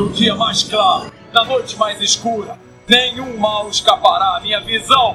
No dia mais claro, na noite mais escura, nenhum mal escapará à minha visão.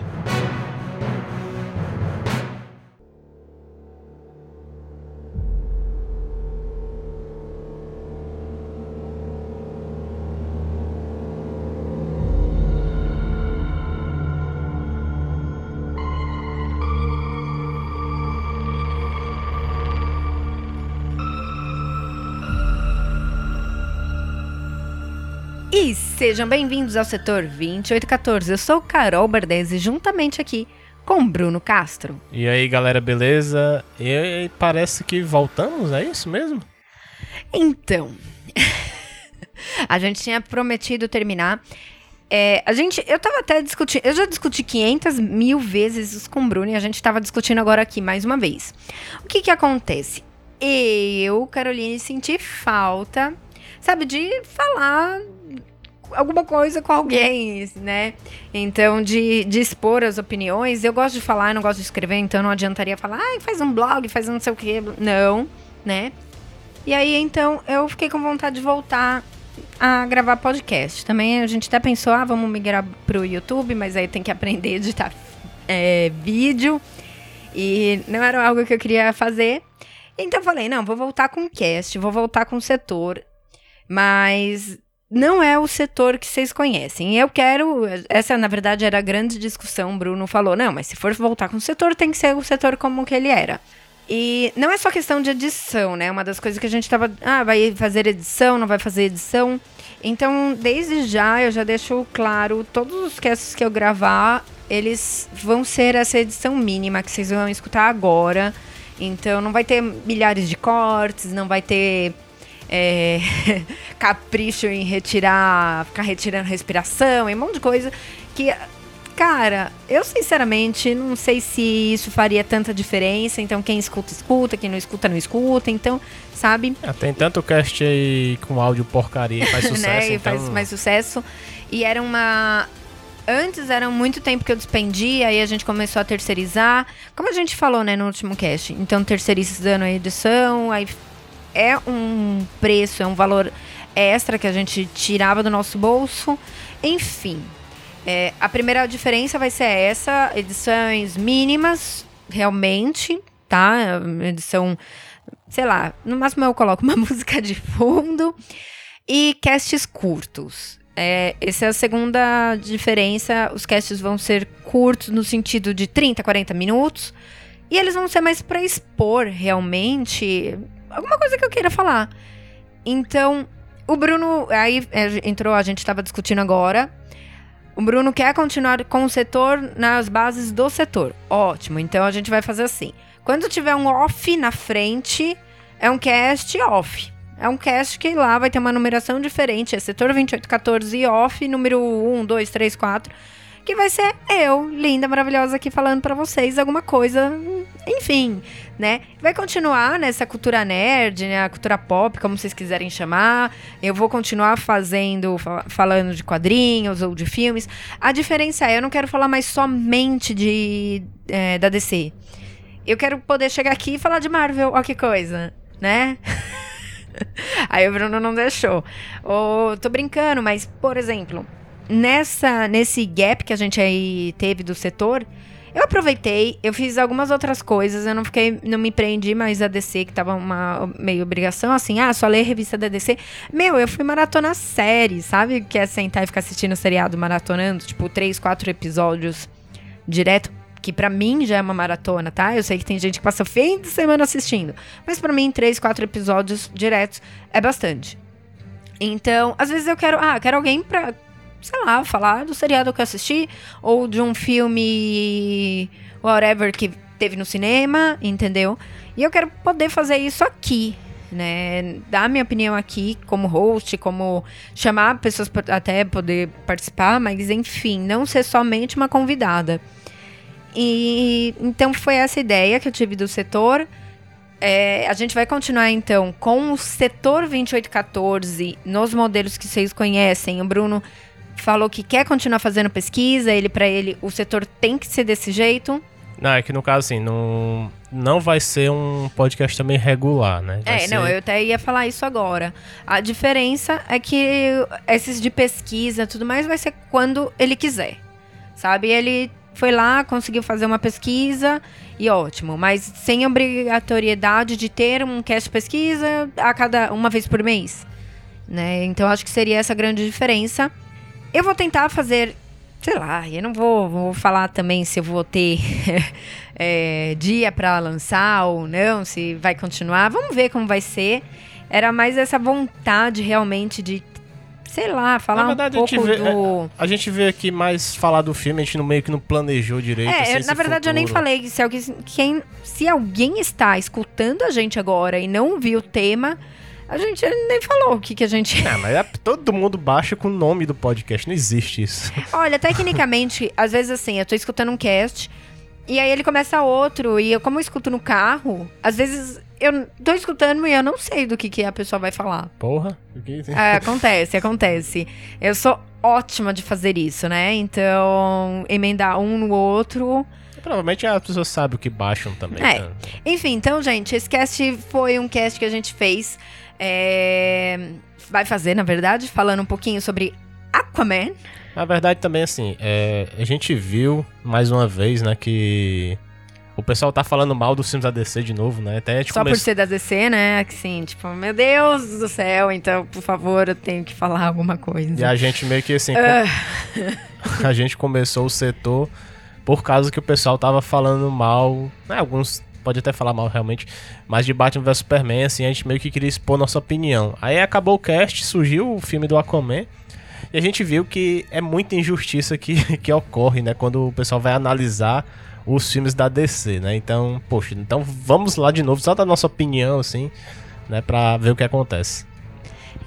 Sejam bem-vindos ao setor 2814. Eu sou Carol Bardese, juntamente aqui com Bruno Castro. E aí, galera, beleza? E parece que voltamos, é isso mesmo? Então, a gente tinha prometido terminar. É, a gente, eu tava até discutindo, eu já discuti 500 mil vezes isso com o Bruno e a gente tava discutindo agora aqui mais uma vez. O que que acontece? Eu, Caroline, senti falta, sabe, de falar alguma coisa com alguém, né? Então, de, de expor as opiniões. Eu gosto de falar, não gosto de escrever, então não adiantaria falar, ah, faz um blog, faz não sei o quê. Não, né? E aí, então, eu fiquei com vontade de voltar a gravar podcast. Também a gente até pensou, ah, vamos migrar pro YouTube, mas aí tem que aprender a editar é, vídeo. E não era algo que eu queria fazer. Então eu falei, não, vou voltar com cast, vou voltar com o setor. Mas não é o setor que vocês conhecem. Eu quero. Essa, na verdade, era a grande discussão. O Bruno falou: não, mas se for voltar com o setor, tem que ser o setor como que ele era. E não é só questão de edição, né? Uma das coisas que a gente tava. Ah, vai fazer edição, não vai fazer edição. Então, desde já, eu já deixo claro: todos os casts que eu gravar, eles vão ser essa edição mínima que vocês vão escutar agora. Então, não vai ter milhares de cortes, não vai ter é, capricho em retirar, ficar retirando respiração, e um monte de coisa que, cara, eu sinceramente não sei se isso faria tanta diferença. Então, quem escuta, escuta, quem não escuta, não escuta. Então, sabe? Ah, tem tanto cast aí com áudio porcaria faz sucesso. né? Então... faz mais sucesso. E era uma. Antes era muito tempo que eu despendia, aí a gente começou a terceirizar. Como a gente falou, né, no último cast. Então, terceirizando a edição, aí é um preço, é um valor extra que a gente tirava do nosso bolso. Enfim, é, a primeira diferença vai ser essa: edições mínimas, realmente, tá? Edição, sei lá, no máximo eu coloco uma música de fundo. E casts curtos. É, essa é a segunda diferença. Os casts vão ser curtos no sentido de 30, 40 minutos. E eles vão ser mais para expor realmente alguma coisa que eu queira falar. Então, o Bruno. Aí é, entrou, a gente estava discutindo agora. O Bruno quer continuar com o setor nas bases do setor. Ótimo, então a gente vai fazer assim. Quando tiver um off na frente, é um cast off. É um cast que lá vai ter uma numeração diferente. É setor 2814 off, número 1, 2, 3, 4 que vai ser eu, linda, maravilhosa, aqui falando para vocês alguma coisa, enfim, né? Vai continuar nessa cultura nerd, né? A cultura pop, como vocês quiserem chamar. Eu vou continuar fazendo, falando de quadrinhos ou de filmes. A diferença é, eu não quero falar mais somente de é, da DC. Eu quero poder chegar aqui e falar de Marvel, ó que coisa, né? Aí o Bruno não deixou. Oh, tô brincando, mas, por exemplo, nessa nesse gap que a gente aí teve do setor, eu aproveitei, eu fiz algumas outras coisas, eu não fiquei, não me prendi mais a DC, que tava uma meio obrigação, assim, ah, só ler revista da DC. Meu, eu fui maratona série, sabe? Que é sentar e ficar assistindo seriado maratonando, tipo, três, quatro episódios direto, que para mim já é uma maratona, tá? Eu sei que tem gente que passa o fim de semana assistindo, mas para mim, três, quatro episódios diretos é bastante. Então, às vezes eu quero, ah, quero alguém pra sei lá, falar do seriado que eu assisti, ou de um filme whatever que teve no cinema, entendeu? E eu quero poder fazer isso aqui, né? Dar minha opinião aqui como host, como chamar pessoas até poder participar, mas enfim, não ser somente uma convidada. E então foi essa ideia que eu tive do setor. É, a gente vai continuar então com o setor 2814 nos modelos que vocês conhecem. O Bruno falou que quer continuar fazendo pesquisa, ele para ele o setor tem que ser desse jeito. Não, é que no caso, assim, não, não vai ser um podcast também regular, né? Vai É, não, ser- eu até ia falar isso agora. A diferença é que esses de pesquisa e tudo mais vai ser quando ele quiser. Sabe? Ele foi lá, conseguiu fazer uma pesquisa e ótimo, mas sem obrigatoriedade de ter um cast pesquisa a cada uma vez por mês. Né? Então acho que seria essa grande diferença. Eu vou tentar fazer, sei lá, eu não vou, vou falar também se eu vou ter é, dia para lançar ou não, se vai continuar. Vamos ver como vai ser. Era mais essa vontade realmente de, sei lá, falar Na verdade, a um gente pouco vê- do. A gente veio aqui mais falar do filme, a gente não, meio que não planejou direito. assim, É, eu- esse na verdade eu nem futuro. falei. Se alguém, quem, se alguém está escutando a gente agora e não viu o tema, a gente nem falou o que, que a gente. É, mas é- todo mundo baixa com o nome do podcast, não existe isso. Olha, tecnicamente, às vezes assim, eu tô escutando um cast e aí ele começa outro e eu, como eu escuto no carro, às vezes eu tô escutando e eu não sei do que, que a pessoa vai falar. Porra. o que- É, acontece, acontece. Eu sou ótima de fazer isso, né? Então, emendar um no outro. Provavelmente as pessoas sabem o que baixam também. É. né? Enfim, então, gente, esse cast foi um cast que a gente fez. É, Vai fazer, na verdade, falando um pouquinho sobre Aquaman. Na verdade, também, assim, é, a gente viu mais uma vez, né, que o pessoal tá falando mal dos filmes da DC de novo, né? Até gente Só por começou- ser da DC, né? Que sim, tipo, meu Deus do céu, então, por favor, eu tenho que falar alguma coisa. E a gente meio que assim, Ah. a gente começou o setor por causa que o pessoal tava falando mal, né, alguns pode até falar mal realmente, mas de Batman vs Superman, assim, a gente meio que queria expor nossa opinião. Aí acabou o cast, surgiu o filme do Aquaman, e a gente viu que é muita injustiça que, que ocorre, né, quando o pessoal vai analisar os filmes da DC, né? Então, poxa, então vamos lá de novo, só dar nossa opinião, assim, né, pra ver o que acontece.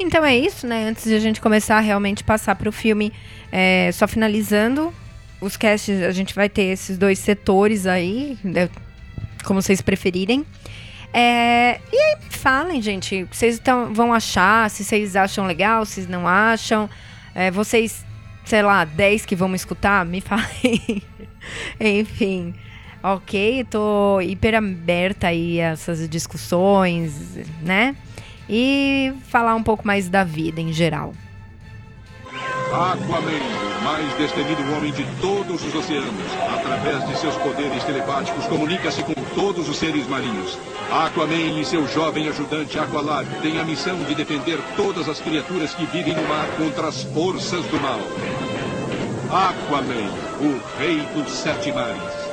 Então é isso, né? Antes de a gente começar a realmente passar pro filme, é, só finalizando, os casts, a gente vai ter esses dois setores aí, né, como vocês preferirem. É, e aí, falem, gente, vocês tão, vão achar, se vocês acham legal, se não acham. É, vocês, sei lá, 10 que vão me escutar, me falem. Enfim, ok, tô hiper aberta aí a essas discussões, né? E falar um pouco mais da vida em geral. Aquaman, o mais destemido homem de todos os oceanos, através de seus poderes telepáticos, comunica-se com todos os seres marinhos. Aquaman e seu jovem ajudante Aqualad têm a missão de defender todas as criaturas que vivem no mar contra as forças do mal. Aquaman, o rei dos sete mares.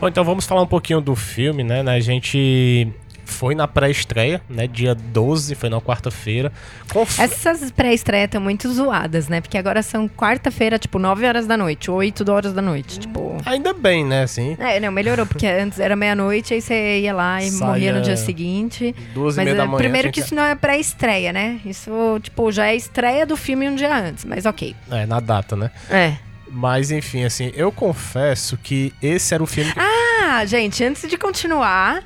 Bom, então vamos falar um pouquinho do filme, né? A gente foi na pré-estreia, né? Dia 12, foi na quarta-feira. Conf... Essas pré-estreias estão muito zoadas, né? Porque agora são quarta-feira, tipo, 9 horas da noite, 8 horas da noite. Tipo. Ainda bem, né? Assim, É, não, melhorou, porque antes era meia-noite, aí você ia lá e Saia morria no dia seguinte. duas e Mas meia da é, manhã. primeiro tinha que isso não é pré-estreia, né? Isso, tipo, já é estreia do filme um dia antes, mas ok. É, na data, né? É. Mas enfim, assim, eu confesso que esse era o filme que. Ah, gente, antes de continuar,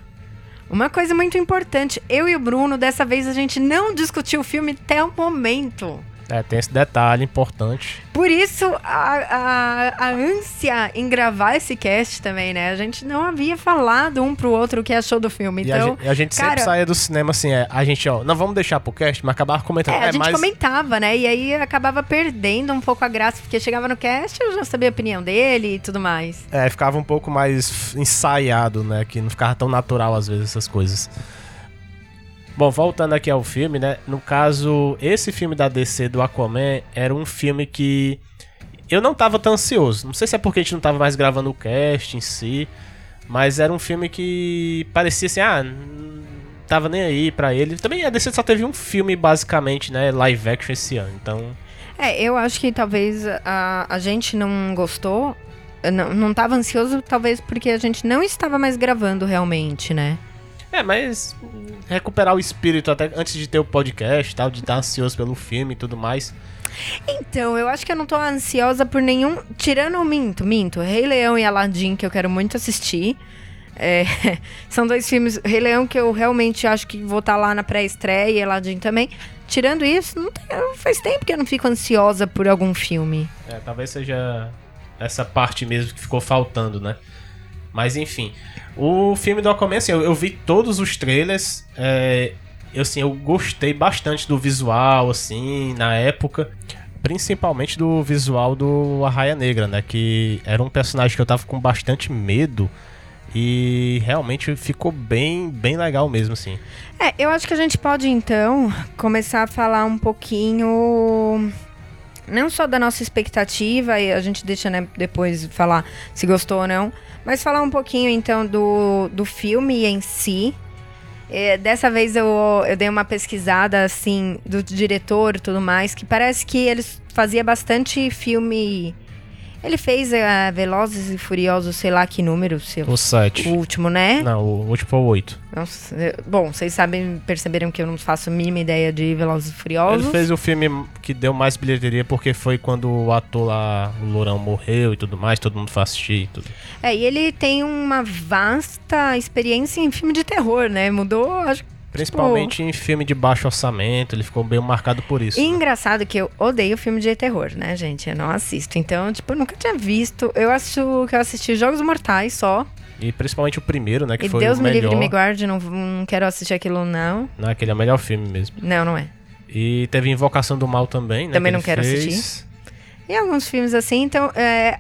uma coisa muito importante. Eu e o Bruno, dessa vez, a gente não discutiu o filme até o momento. É, tem esse detalhe importante. Por isso, a, a, a ânsia em gravar esse cast também, né? A gente não havia falado um pro outro o que achou do filme. e a Então, gente, e a gente sempre cara- saía do cinema assim, é, a gente, ó, não vamos deixar pro cast, mas acabava comentando. é, a gente mas comentava, né? E aí acabava perdendo um pouco a graça, porque chegava no cast eu já sabia a opinião dele e tudo mais. É, ficava um pouco mais ensaiado, né? Que não ficava tão natural às vezes essas coisas. Bom, voltando aqui ao filme, né? No caso, esse filme da DC do Aquaman era um filme que eu não tava tão ansioso. Não sei se é porque a gente não tava mais gravando o cast em si, mas era um filme que parecia assim, ah, tava nem aí pra ele. Também a DC só teve um filme basicamente, né, live action esse ano. Então, É, eu acho que talvez a, a gente não gostou, não, não tava ansioso, talvez porque a gente não estava mais gravando realmente, né? É, mas recuperar o espírito até antes de ter o podcast e tal, de estar ansioso pelo filme e tudo mais. Então, eu acho que eu não tô ansiosa por nenhum. Tirando o Minto, Minto, Rei Leão e Aladdin, que eu quero muito assistir. É, são dois filmes. Rei Leão que eu realmente acho que vou estar lá na pré-estreia e Aladdin também. Tirando isso, não tem- faz tempo que eu não fico ansiosa por algum filme. É, talvez seja essa parte mesmo que ficou faltando, né? Mas enfim, o filme do Aquaman, assim, eu, eu vi todos os trailers, é, eu, assim, eu gostei bastante do visual, assim, na época. Principalmente do visual do Arraia Negra, né? Que era um personagem que eu tava com bastante medo. E realmente ficou bem, bem legal mesmo, assim. É, eu acho que a gente pode então começar a falar um pouquinho. Não só da nossa expectativa, e a gente deixa né, depois falar se gostou ou não, mas falar um pouquinho então do, do filme em si. É, dessa vez eu, eu dei uma pesquisada assim do diretor e tudo mais, que parece que ele fazia bastante filme ele fez uh, Velozes e Furiosos, sei lá que número. Seu, o 7. O último, né? Não, o último foi o 8. Nossa, bom, vocês sabem, perceberam que eu não faço a mínima ideia de Velozes e Furiosos. Ele fez o filme que deu mais bilheteria porque foi quando o ator lá, o Lourão, morreu e tudo mais, todo mundo foi assistir e tudo. É, e ele tem uma vasta experiência em filme de terror, né? Mudou, acho que Principalmente tipo... em filme de baixo orçamento, ele ficou bem marcado por isso. E né? engraçado que eu odeio filme de terror, né, gente? Eu não assisto. Então, tipo, eu nunca tinha visto. Eu acho que eu assisti Jogos Mortais só. E principalmente o primeiro, né? Que e foi Deus o me melhor. livre me guarde, não, não quero assistir aquilo, não. Não, aquele é o melhor filme mesmo. Não, não é. E teve Invocação do Mal também, né? Também que não quero fez. assistir. E alguns filmes assim, então, é,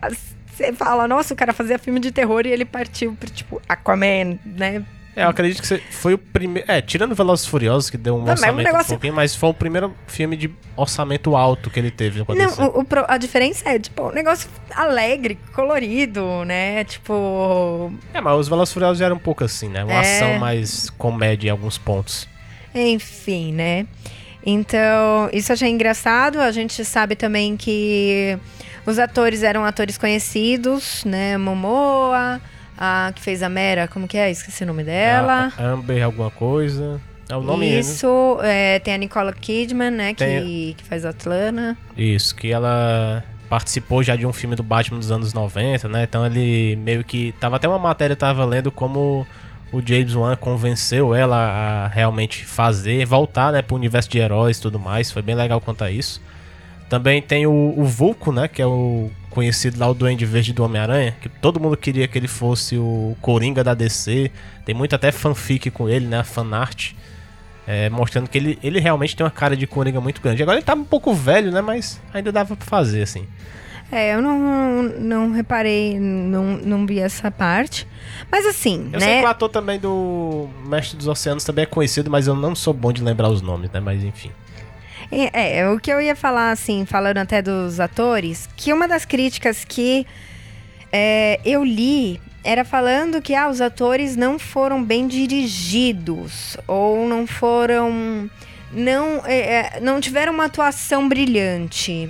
você fala, nossa, o cara fazia filme de terror e ele partiu pro, tipo, Aquaman, né? É, eu acredito que foi o primeiro. É, tirando Velozes Furiosos, que deu um Não, o orçamento negócio- um pouquinho, mas foi o primeiro filme de orçamento alto que ele teve Não, o- o a diferença é, tipo, um negócio alegre, colorido, né? Tipo, É, mas os Velozes Furiosos já eram um pouco assim, né? Uma É. ação mais comédia em alguns pontos. Enfim, né? Então, isso achei engraçado. A gente sabe também que os atores eram atores conhecidos, né? Momoa, a que fez a Mera, como que é? Esqueci o nome dela. A- Amber alguma coisa. É o nome? Isso, é, tem a Nicole Kidman, né? Que, Tem- que faz a Atlana. Isso, que ela participou já de um filme do Batman dos anos 90, né? Então ele meio que. Tava até uma matéria, tava lendo como o James Wan convenceu ela a realmente fazer, voltar, né, pro universo de heróis e tudo mais. Foi bem legal quanto a isso. Também tem o, o Vulco, né? Que é o conhecido lá, o Duende Verde do Homem-Aranha. Que todo mundo queria que ele fosse o Coringa da DC. Tem muito até fanfic com ele, né? Fanart. É, mostrando que ele, ele realmente tem uma cara de Coringa muito grande. Agora ele tá um pouco velho, né? Mas ainda dava pra fazer, assim. É, eu não, não reparei, não, não vi essa parte. Mas assim, Eu sei né? que o ator também do Mestre dos Oceanos também é conhecido, mas eu não sou bom de lembrar os nomes, né? Mas enfim. É, é, o que eu ia falar, assim, falando até dos atores, que uma das críticas que é, eu li era falando que ah, os atores não foram bem dirigidos, ou não foram. não, é, é, não tiveram uma atuação brilhante.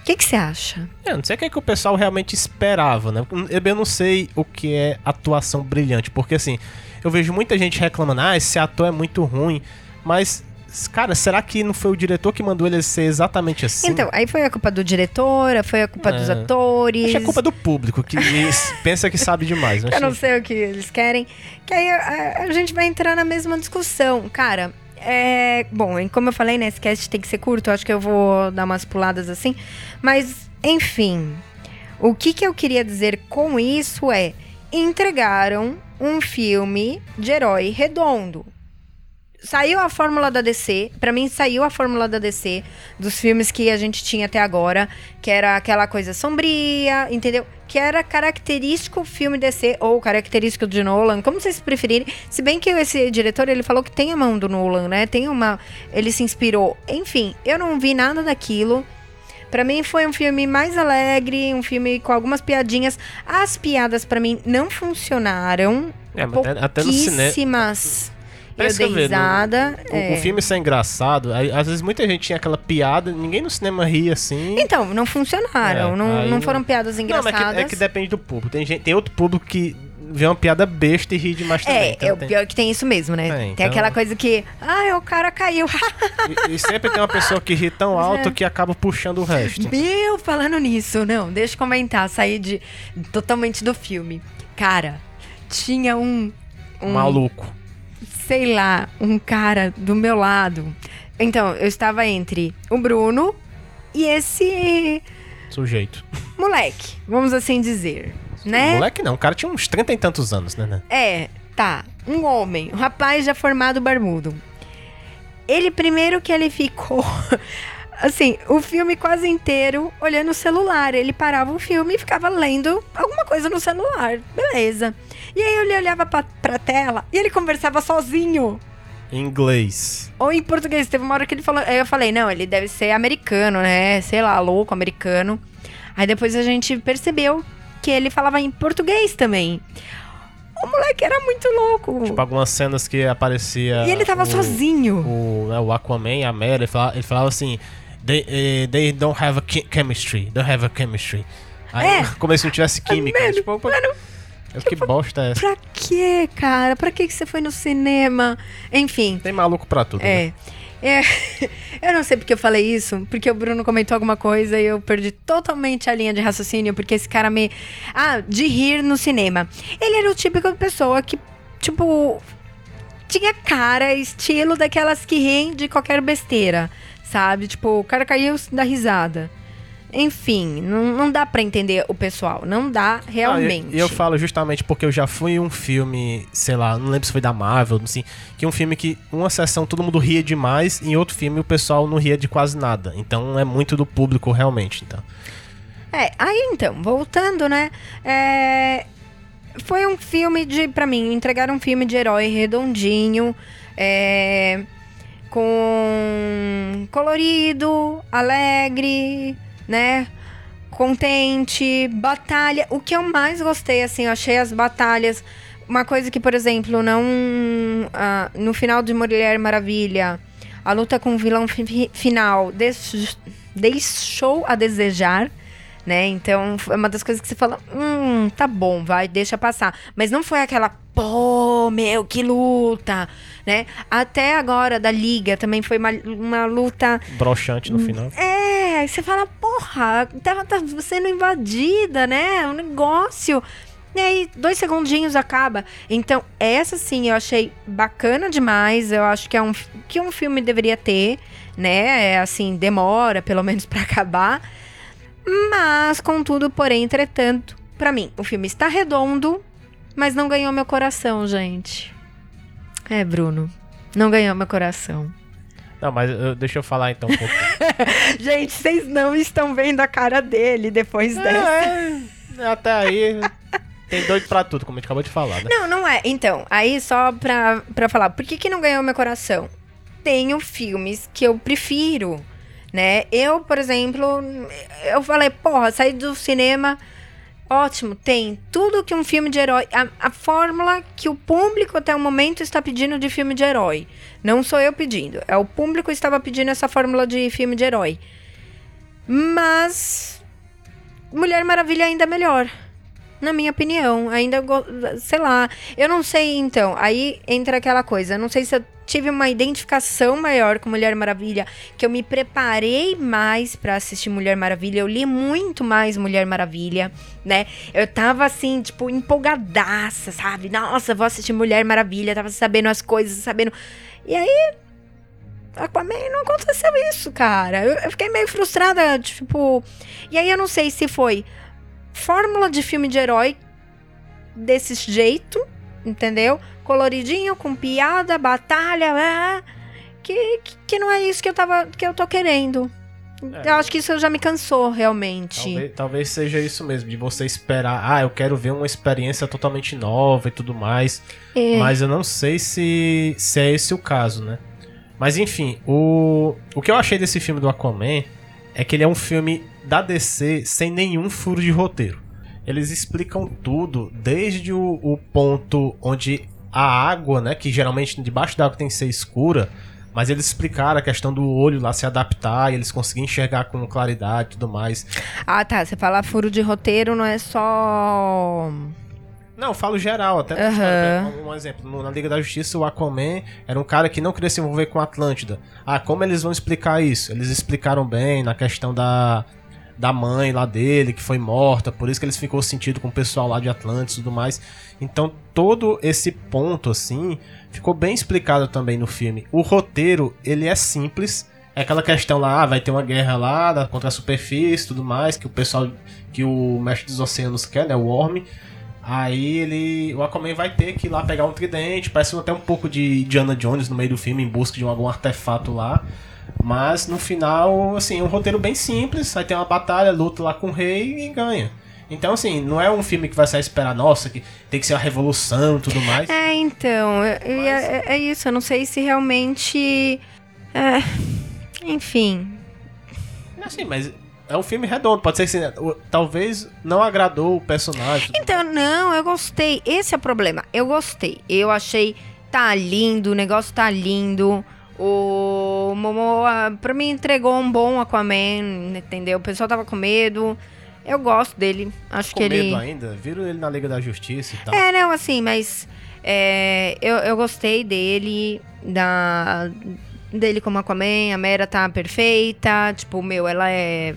O que você acha? Eu não sei o que, é que o pessoal realmente esperava, né? Eu eu não sei o que é atuação brilhante, porque assim, eu vejo muita gente reclamando, ah, esse ator é muito ruim, mas, cara, será que não foi o diretor que mandou ele ser exatamente assim? Então, aí foi a culpa do diretor, foi a culpa É. dos atores. Acho que é culpa do público, que pensa que sabe demais. né? Eu não sei o que eles querem. Que aí a, a gente vai entrar na mesma discussão. Cara, é. Bom, como eu falei, né? Esse cast tem que ser curto. Acho que eu vou dar umas puladas assim. Mas, enfim. O que, que eu queria dizer com isso é. Entregaram um filme de herói redondo. Saiu a fórmula da DC, Pra mim saiu a fórmula da DC dos filmes que a gente tinha até agora, que era aquela coisa sombria, entendeu? Que era característico filme DC ou característico de Nolan, como vocês preferirem. Se bem que esse diretor, ele falou que tem a mão do Nolan, né? Tem uma, ele se inspirou. Enfim, eu não vi nada daquilo. Pra mim foi um filme mais alegre, um filme com algumas piadinhas. As piadas pra mim não funcionaram. É, mas até, até no cinema. Eu dei ver, no- risada. O, é. o filme ser engraçado, aí, às vezes muita gente tinha aquela piada, ninguém no cinema ria assim. Então, não funcionaram. É, não, não não- foram piadas Não, engraçadas. mas é que, é que depende do público. Tem, gente, tem outro público que vê uma piada besta e ri demais também. É, Então é o tem- pior que tem isso mesmo, né? É, Tem então- aquela coisa que, ah, o cara caiu. E, e sempre tem uma pessoa que ri tão alto que acaba puxando o resto. Meu, falando nisso, não, deixa eu comentar, sair de totalmente do filme. Cara, tinha um, um Maluco. Sei lá, um cara do meu lado. Então, eu estava entre o Bruno e esse Sujeito. moleque, vamos assim dizer, né? Moleque não, o cara tinha uns 30 e tantos anos, né? né? É, tá. Um homem, um rapaz já formado barbudo. Ele primeiro que ele ficou assim, o filme quase inteiro olhando o celular. Ele parava o filme e ficava lendo alguma coisa no celular. Beleza. E aí ele olhava pra, pra tela e ele conversava sozinho. Em inglês. Ou em português. Teve uma hora que ele falou. Aí eu falei, não, ele deve ser americano, né? Sei lá, louco, americano. Aí depois a gente percebeu que ele falava em português também. O moleque era muito louco. Tipo, algumas cenas que aparecia. E ele tava o, sozinho. O, né, o Aquaman, a Mera, ele falava, ele falava assim. They, eh, they don't have a che- chemistry. Don't have a chemistry. Aí, É. como se não tivesse química. Mano, tipo, pô, mano, que bosta é essa? pra quê, cara? Pra que que você foi no cinema? Enfim, Tem maluco pra tudo. né? é. É, eu não sei porque eu falei isso, porque o Bruno comentou alguma coisa e eu perdi totalmente a linha de raciocínio, porque esse cara me. Ah, de rir no cinema. Ele era o típico de pessoa que, tipo, tinha cara, estilo daquelas que riem de qualquer besteira, sabe? Tipo, o cara caiu da risada. Enfim, não, não dá pra entender o pessoal. Não dá Ah, realmente. E eu, falo justamente porque eu já fui um filme, sei lá, não lembro se foi da Marvel, assim, que um filme que uma sessão todo mundo ria demais, e em outro filme o pessoal não ria de quase nada. Então é muito do público realmente, então. É, aí então, voltando, né? É, foi um filme de, pra mim, entregaram um filme de herói redondinho, é, com colorido, alegre, né? Contente, batalha. O que eu mais gostei, assim, eu achei as batalhas. Uma coisa que, por exemplo, não. ah, no final de Mulher Maravilha, a luta com o vilão fi- fi- final deix- deixou a desejar né? Então, é uma das coisas que você fala, hum, tá bom, vai, deixa passar. Mas não foi aquela, pô, meu, que luta, né? Até agora, da Liga, também foi uma, uma luta Broxante no final. é, aí você fala, porra, tá, tá sendo invadida, né? Um negócio. E aí, dois segundinhos acaba. Então, essa sim eu achei bacana demais. Eu acho que é um, que um filme deveria ter, né? É, assim, demora, pelo menos, pra acabar. Mas, contudo, porém, entretanto, pra mim, o filme está redondo, mas não ganhou meu coração, gente. É, Bruno. Não ganhou meu coração. Não, mas uh, deixa eu falar então um pouco. Gente, vocês não estão vendo a cara dele depois dessa. é, até aí tem doido pra tudo, como a gente acabou de falar, né? Não, não é. Então, aí só pra, pra falar, por que, que não ganhou meu coração? Tenho filmes que eu prefiro, né? Eu, por exemplo, eu falei, porra, saí do cinema. Ótimo, tem tudo que um filme de herói. A, a fórmula que o público até o momento está pedindo de filme de herói. Não sou eu pedindo. É o público estava pedindo essa fórmula de filme de herói. Mas. Mulher Maravilha ainda é melhor. Na minha opinião. Ainda. Sei lá. Eu não sei, então. Aí entra aquela coisa. Eu não sei se eu tive uma identificação maior com Mulher Maravilha. Que eu me preparei mais pra assistir Mulher Maravilha. Eu li muito mais Mulher Maravilha, né? Eu tava assim, tipo, empolgadaça, sabe? Nossa, vou assistir Mulher Maravilha. Tava sabendo as coisas, sabendo. E aí. Aquaman não aconteceu isso, cara. Eu, eu fiquei meio frustrada, tipo. E aí eu não sei se foi fórmula de filme de herói desse jeito, entendeu? Coloridinho, com piada, batalha, ah, que, que, não é isso que eu tava, que eu tô querendo. É. Eu acho que isso já me cansou, realmente. Talvez, talvez seja isso mesmo, de você esperar, ah, eu quero ver uma experiência totalmente nova e tudo mais. É. Mas eu não sei se, se é esse o caso, né? Mas enfim, o, o que eu achei desse filme do Aquaman é que ele é um filme da DC sem nenhum furo de roteiro. Eles explicam tudo, desde o, o ponto onde a água, né, que geralmente debaixo da água tem que ser escura, mas eles explicaram a questão do olho lá se adaptar e eles conseguirem enxergar com claridade e tudo mais. Ah, tá. Você fala furo de roteiro, não é só. Não, eu falo geral, até história. um exemplo, no- na Liga da Justiça, o Aquaman era um cara que não queria se envolver com a Atlântida. Ah, como eles vão explicar isso? Eles explicaram bem na questão da, da mãe lá dele, que foi morta, por isso que eles ficou sentido com o pessoal lá de Atlantis e tudo mais. Então, todo esse ponto, assim, ficou bem explicado também no filme. O roteiro, ele é simples, É aquela questão lá, ah, vai ter uma guerra lá contra a superfície e tudo mais, que o pessoal, que o mestre dos oceanos quer, né, o Worm. Aí ele, o Aquaman vai ter que ir lá pegar um tridente, parece até um pouco de Diana Jones no meio do filme, em busca de algum artefato lá. Mas no final, assim, é um roteiro bem simples, aí tem uma batalha, luta lá com o rei e ganha. Então, assim, não é um filme que vai sair esperar, nossa, que tem que ser uma revolução e tudo mais. É, então, é, é, é isso, eu não sei se realmente. É, enfim. Assim, mas é um filme redondo. Pode ser que assim, talvez não agradou o personagem. Então, não, eu gostei. Esse é o problema. Eu gostei. Eu achei. Tá lindo, o negócio tá lindo. O Momoa, pra mim, entregou um bom Aquaman, entendeu? O pessoal tava com medo. Eu gosto dele. Acho com que medo ele. ainda? Viram ele na Liga da Justiça e tal. É, não, assim, mas. É, eu, eu gostei dele. Da, dele como Aquaman. A Mera tá perfeita. Tipo, meu, ela é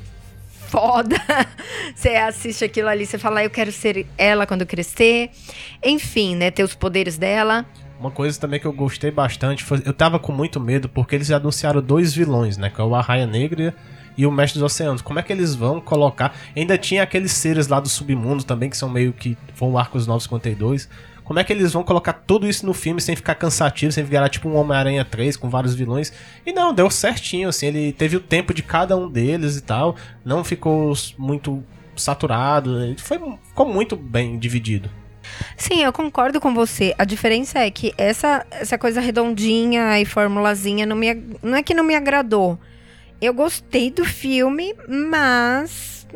foda. você assiste aquilo ali, você fala, eu quero ser ela quando crescer. Enfim, né? Ter os poderes dela. Uma coisa também que eu gostei bastante foi. Eu tava com muito medo porque eles anunciaram dois vilões, né? Que é o Arraia Negra e o Mestre dos Oceanos. Como é que eles vão colocar. Ainda tinha aqueles seres lá do submundo também, que são meio que. Vão Arcos 952. Como é que eles vão colocar tudo isso no filme sem ficar cansativo, sem virar tipo um Homem-Aranha 3 com vários vilões? E não, deu certinho, assim, ele teve o tempo de cada um deles e tal, não ficou muito saturado, foi, ficou muito bem dividido. Sim, eu concordo com você. A diferença é que essa, essa coisa redondinha e formulazinha não, me, não é que não me agradou. Eu gostei do filme, mas.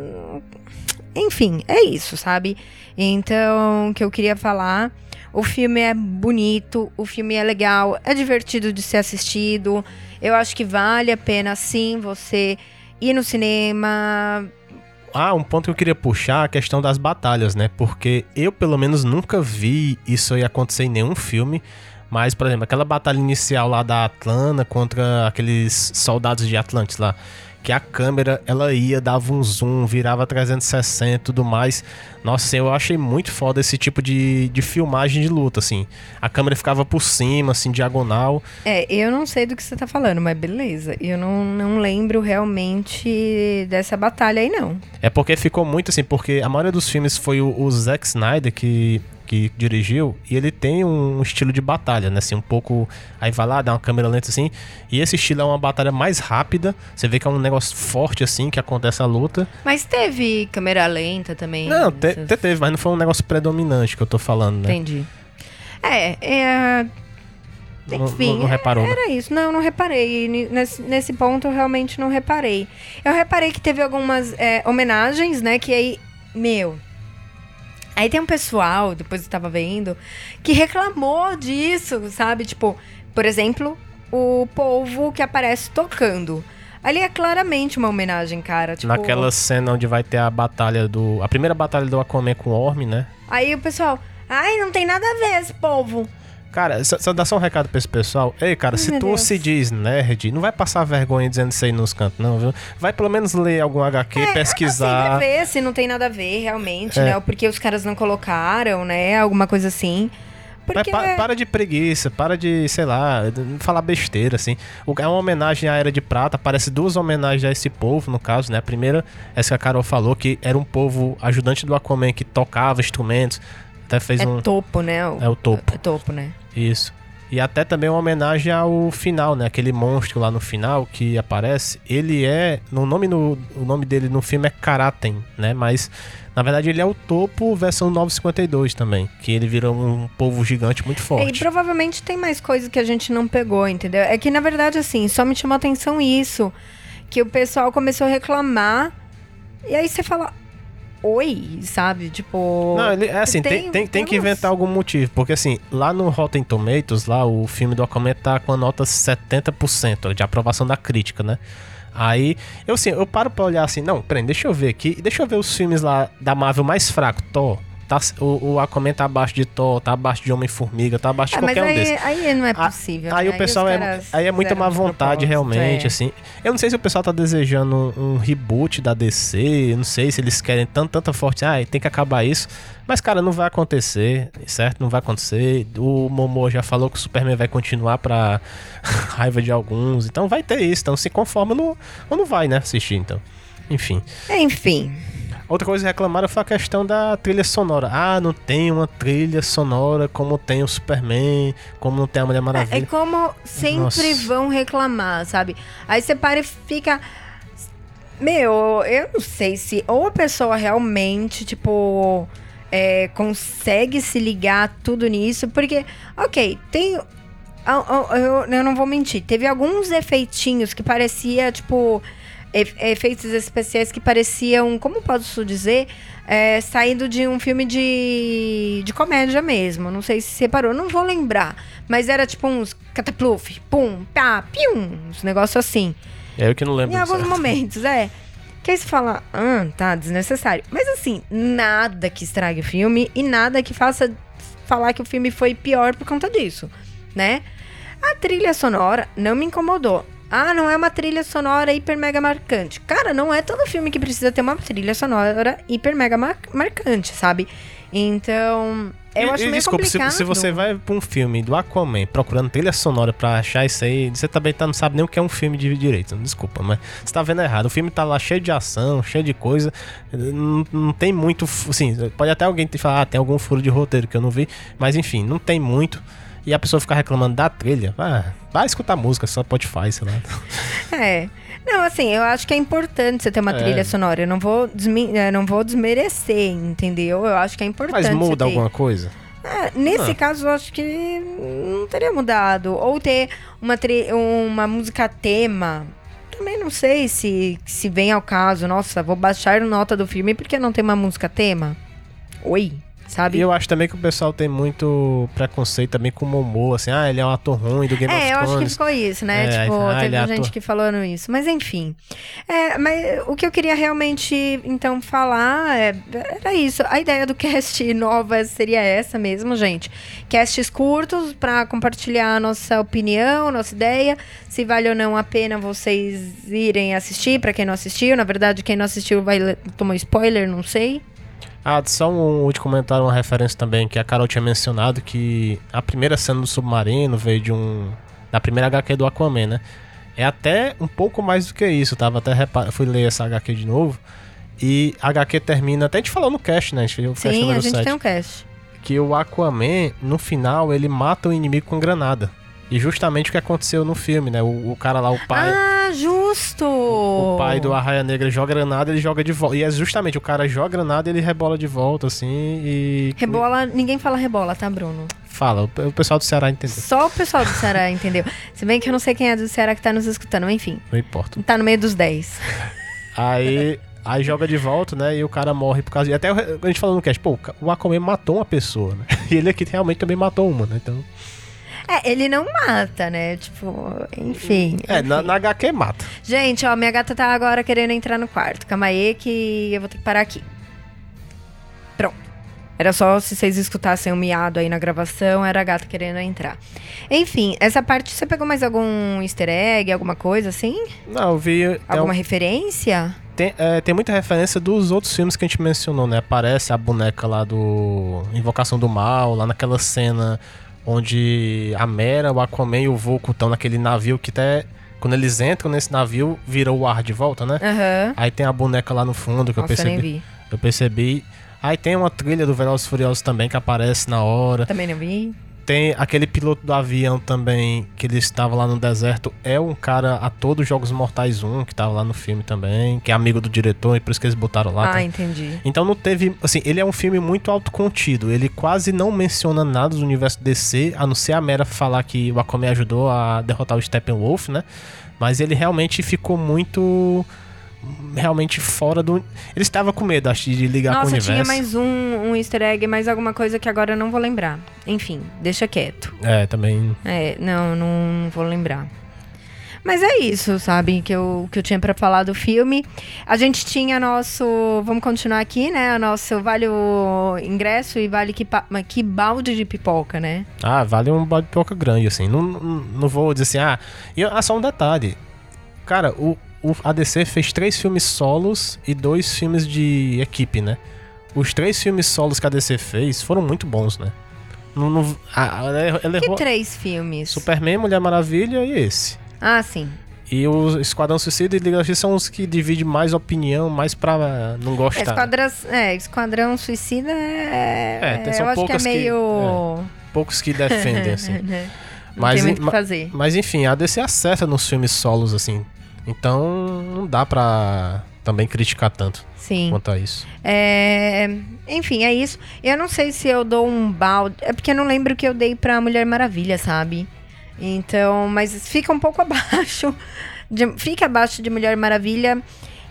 Enfim, é isso, sabe? Então, o que eu queria falar o filme é bonito, o filme é legal, é divertido de ser assistido. Eu acho que vale a pena sim você ir no cinema. Ah, um ponto que eu queria puxar a questão das batalhas, né? Porque eu, pelo menos, nunca vi isso aí acontecer em nenhum filme. Mas, por exemplo, aquela batalha inicial lá da Atlanta contra aqueles soldados de Atlantis lá que a câmera ela ia, dava um zoom, virava 360 e tudo mais. Nossa, eu achei muito foda esse tipo de, de filmagem de luta, assim. A câmera ficava por cima, assim, diagonal. É, eu não sei do que você tá falando, mas beleza. Eu não, não lembro realmente dessa batalha aí, não. É porque ficou muito assim, porque a maioria dos filmes foi o, o Zack Snyder que que dirigiu, e ele tem um estilo de batalha, né? Assim, um pouco. Aí vai lá, dá uma câmera lenta assim. E esse estilo é uma batalha mais rápida. Você vê que é um negócio forte, assim, que acontece a luta. Mas teve câmera lenta também. Não, te, te teve, mas não foi um negócio predominante que eu tô falando, né? Entendi. É, é. Enfim, não, não, não reparou. Né? Era né? isso. Não, não reparei. Nesse, nesse ponto eu realmente não reparei. Eu reparei que teve algumas é, homenagens, né? Que aí, meu, Aí tem um pessoal, depois eu tava vendo, que reclamou disso, sabe? Tipo, por exemplo, o povo que aparece tocando. Ali é claramente uma homenagem, cara. Tipo, Naquela cena onde vai ter a batalha do. A primeira batalha do Aquaman com o Orm, né? Aí o pessoal. Ai, não tem nada a ver esse povo. Cara, só, dá só um recado pra esse pessoal. Ei, cara, Ai, se tu Deus. se diz nerd, não vai passar vergonha dizendo isso aí nos cantos, não, viu? Vai pelo menos ler algum HQ, é, pesquisar. Assim, ver se não tem nada a ver, realmente, é. né? Porque os caras não colocaram, né? Alguma coisa assim. Porque... Pa para de preguiça, para de, sei lá, falar besteira, assim. É uma homenagem à Era de Prata, parece duas homenagens a esse povo, no caso, né? A primeira, essa que a Carol falou, que era um povo ajudante do Aquaman que tocava instrumentos, até fez é um... topo, né? O... É o topo. É topo, né? Isso. E até também uma homenagem ao final, né? Aquele monstro lá no final que aparece. Ele é. No nome, no, o nome dele no filme é Karaten, né? Mas na verdade ele é o topo versão 952 também. Que ele vira um povo gigante muito forte. E provavelmente tem mais coisas que a gente não pegou, entendeu? É que na verdade, assim, só me chamou atenção isso. Que o pessoal começou a reclamar. E aí você fala, oi, sabe? Tipo. Não, ele, é assim, tem, tem, tem, tem que inventar algum motivo. Porque assim, lá no Rotten Tomatoes, lá o filme do Aquaman tá com a nota 70% de aprovação da crítica, né? Aí, eu assim, eu paro pra olhar assim, não, peraí, deixa eu ver aqui, deixa eu ver os filmes lá da Marvel mais fraco, Thor, tá, o, o Aquaman tá abaixo de Thor, tá abaixo de Homem-Formiga, tá abaixo de Ah, mas qualquer um aí, desses. aí não é possível. Aí né? o pessoal os é, aí é muita má de vontade, realmente, é. assim. Eu não sei se o pessoal tá desejando um, um reboot da DC, eu não sei se eles querem tanto, tanta forte, ah, tem que acabar isso. Mas, cara, não vai acontecer, certo? Não vai acontecer. O Momo já falou que o Superman vai continuar pra raiva de alguns, então vai ter isso. Então se conforma no, ou não vai, né, assistir, então. Enfim. Enfim. Outra coisa que reclamaram foi a questão da trilha sonora. Ah, não tem uma trilha sonora como tem o Superman, como não tem a Mulher É, é Maravilha. como sempre Nossa. vão reclamar, sabe? Aí você para e fica. Meu, eu não sei se ou a pessoa realmente, tipo, é, consegue se ligar tudo nisso, porque, ok, tem. ah, ah, Eu, eu não vou mentir, teve alguns efeitinhos que parecia, tipo, efeitos especiais que pareciam, como posso dizer, é, saindo de um filme de, de comédia mesmo. Não sei se separou, não vou lembrar. Mas era tipo uns catapluf, pum, pá, pium, uns negócios assim. É eu que não lembro Em alguns momentos, é. Que aí você fala, ah, tá, desnecessário. Mas assim, nada que estrague o filme e nada que faça falar que o filme foi pior por conta disso, né? A trilha sonora não me incomodou. Ah, não é uma trilha sonora hiper mega marcante. Cara, não é todo filme que precisa ter uma trilha sonora hiper mega mar- marcante, sabe? Então, eu E- acho e, meio desculpa, se, complicado. se você vai pra um filme do Aquaman procurando trilha sonora pra achar isso aí, você também tá, não sabe nem o que é um filme de direito. Desculpa, mas você tá vendo errado. O filme tá lá cheio de ação, cheio de coisa. Não, não tem muito. Assim, pode até alguém te falar, ah, tem algum furo de roteiro que eu não vi. Mas enfim, não tem muito. E a pessoa ficar reclamando da trilha. Ah, vai escutar música, só Spotify, sei lá. É. Não, assim, eu acho que é importante você ter uma É. trilha sonora. Eu não vou, desmi- eh, não vou desmerecer, entendeu? Eu acho que é importante. Mas muda alguma coisa? É, nesse Ah. caso, eu acho que não teria mudado. Ou ter uma, uma música tema. Também não sei se, se vem ao caso. Nossa, vou baixar nota do filme porque não tem uma música tema. Oi, sabe? E eu acho também que o pessoal tem muito preconceito também com o Momo, assim, ah, ele é um ator ruim do Game of É, eu Thrones. acho que ficou isso, né? É, tipo, ah, teve é gente ator. que falando isso. Mas enfim. É, mas o que eu queria realmente, então, falar é, era isso. A ideia do cast nova seria essa mesmo, gente. Casts curtos pra compartilhar a nossa opinião, nossa ideia. Se vale ou não a pena vocês irem assistir, pra quem não assistiu. Na verdade, quem não assistiu vai tomar spoiler, não sei. Ah, só um último comentário, uma referência também, que a Carol tinha mencionado que a primeira cena do submarino veio de um. da primeira HQ do Aquaman, né? É até um pouco mais do que isso, tava até repar... fui ler essa HQ de novo. E a HQ termina, até a gente falou no cast, né? A gente fez o cast Sim, a gente 7, tem um cast. que o Aquaman, no final, ele mata o inimigo com granada. E justamente o que aconteceu no filme, né? O, o cara lá, o pai. Ah, justo! O pai do Arraia Negra joga granada, ele joga de volta. E é justamente o cara joga granada e ele rebola de volta, assim, e. Rebola, ninguém fala rebola, tá, Bruno? Fala, o pessoal do Ceará entendeu. Só o pessoal do Ceará entendeu. Se bem que eu não sei quem é do Ceará que tá nos escutando, mas enfim. Não importa. Tá no meio dos 10. Aí. Aí joga de volta, né? E o cara morre por causa de. Até a gente falou no cast, pô, o Aquaman matou uma pessoa, né? E ele aqui realmente também matou uma, né? Então. É, ele não mata, né? Tipo, enfim. É, enfim. na, na HQ mata. Gente, ó, minha gata tá agora querendo entrar no quarto. Calma aí que eu vou ter que parar aqui. Pronto. Era só se vocês escutassem o miado aí na gravação, era a gata querendo entrar. Enfim, essa parte, você pegou mais algum easter egg, alguma coisa assim? Não, eu vi. Tem, Alguma referência? tem, é, tem muita referência dos outros filmes que a gente mencionou, né? Aparece a boneca lá do. Invocação do Mal, lá naquela cena onde a Mera, o Aquaman e o Vulco estão naquele navio que até. Quando eles entram nesse navio, vira o ar de volta, né? Aham. Aí tem a boneca lá no fundo que eu Nossa, eu percebi. vi. Eu percebi. Aí tem uma trilha do Velozes Furiosos também que aparece na hora. Também não vi. Tem aquele piloto do avião também que ele estava lá no deserto. É um cara ator dos Jogos Mortais 1 que estava lá no filme também, que é amigo do diretor e por isso que eles botaram lá. Ah, tá? entendi. Então não teve, assim, ele é um filme muito autocontido. Ele quase não menciona nada do universo DC, a não ser a Mera falar que o Aquaman ajudou a derrotar o Steppenwolf, né? Mas ele realmente ficou muito realmente fora do. Ele estava com medo, acho, de ligar com o Nossa, universo. tinha mais um, um easter egg, mais alguma coisa que agora eu não vou lembrar. Enfim, deixa quieto. É, também. É, não, não vou lembrar. Mas é isso, sabe, que eu, que eu tinha pra falar do filme. A gente tinha nosso. Vamos continuar aqui, né? O nosso vale o ingresso e vale que, que balde de pipoca, né? Ah, vale um balde de pipoca grande, assim. Não, não, não vou dizer assim, ah. E ah, só um detalhe. Cara, o, o ADC fez três filmes solos e dois filmes de equipe, né? Os três filmes solos que a DC fez foram muito bons, né? Não, não, ah, ela, ela Que errou. três filmes? Superman, Mulher Maravilha e esse. Ah, sim. E o Esquadrão Suicida e Liga da Justiça são os que dividem mais opinião, mais pra não gostar. Esquadrão, é, Esquadrão Suicida é. É, tem- são eu acho que é poucas que- meio. Poucos que defendem, assim. Não Mas, tem muito o que fazer. Mas enfim, a DC acerta nos filmes solos, assim. Então não dá pra também criticar tanto Sim. quanto a isso. É, Enfim, é isso. Eu não sei se eu dou um balde. É porque eu não lembro que eu dei pra Mulher Maravilha, sabe? Então, mas fica um pouco abaixo. de- Fica abaixo de Mulher Maravilha.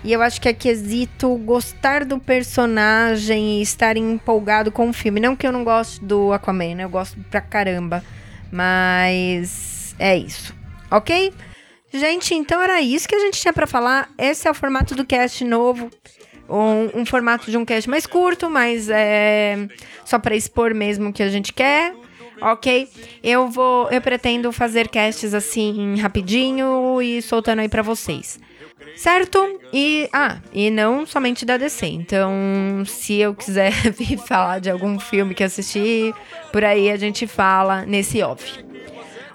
E eu acho que é quesito gostar do personagem e estar empolgado com o filme. Não que eu não goste do Aquaman, né? Eu gosto pra caramba. Mas é isso. Ok? Gente, então era isso que a gente tinha pra falar. Esse é o formato do cast novo. Um, um formato de um cast mais curto, mas é só pra expor mesmo o que a gente quer. Ok? Eu vou. Eu pretendo fazer casts assim rapidinho e soltando aí pra vocês. Certo? E. Ah, e não somente da DC. Então, se eu quiser vir falar de algum filme que assisti, por aí a gente fala nesse off.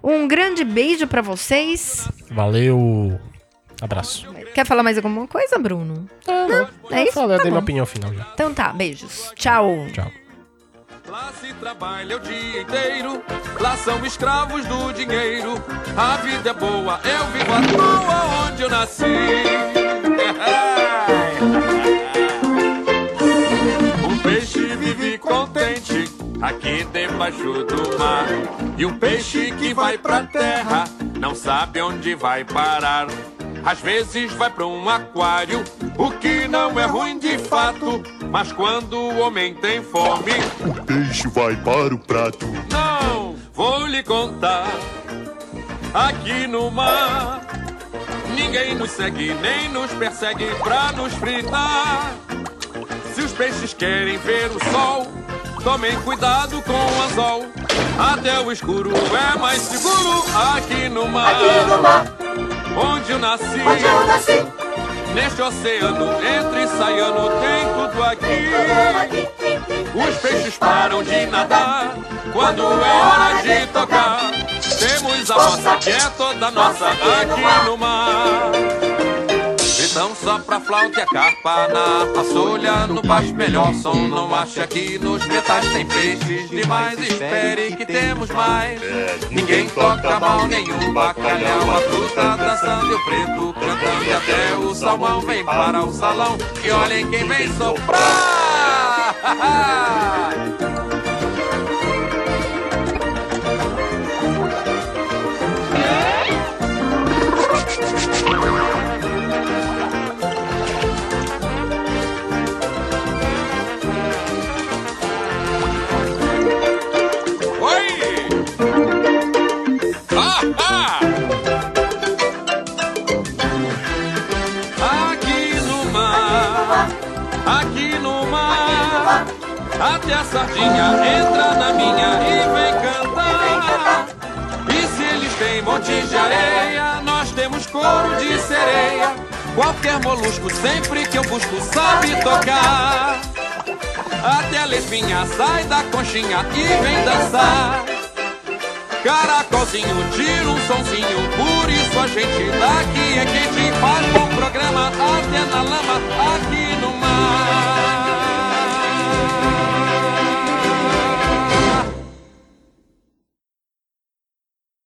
Um grande beijo pra vocês. Valeu. Abraço. Quer falar mais alguma coisa, Bruno? Ah, não. é Eu isso? falei, eu Tá dei minha opinião final já. Então tá, beijos. Tchau. Tchau. Lá se trabalha o dia inteiro, lá são escravos do dinheiro. A vida é boa, eu vivo à toa onde eu nasci. aqui debaixo do mar. E um peixe que vai pra terra não sabe onde vai parar. Às vezes vai pra um aquário, o que não é ruim de fato. Mas quando o homem tem fome, O peixe vai para o prato. não vou lhe contar. Aqui no mar, ninguém nos segue nem nos persegue pra nos fritar. Se os peixes querem ver o sol, tomem cuidado com o anzol. Até o escuro é mais seguro aqui no mar. Onde eu nasci. Neste oceano, entre e saiano, tem tudo aqui. Os peixes param de nadar quando é hora de tocar. Temos a nossa que é toda nossa aqui no mar. Então sopra a flauta e a carpa na passolha No baixo melhor som, não acha que nos metais tem peixes demais. Espere que temos mais. Ninguém toca mal nenhum bacalhau. A fruta dançando e o preto cantando E até o salmão vem para o salão. E olhem quem vem soprar sai da conchinha e vem dançar. Caracolzinho, tira um sonzinho, por isso a gente daqui é que te faz um programa até na lama, aqui no mar.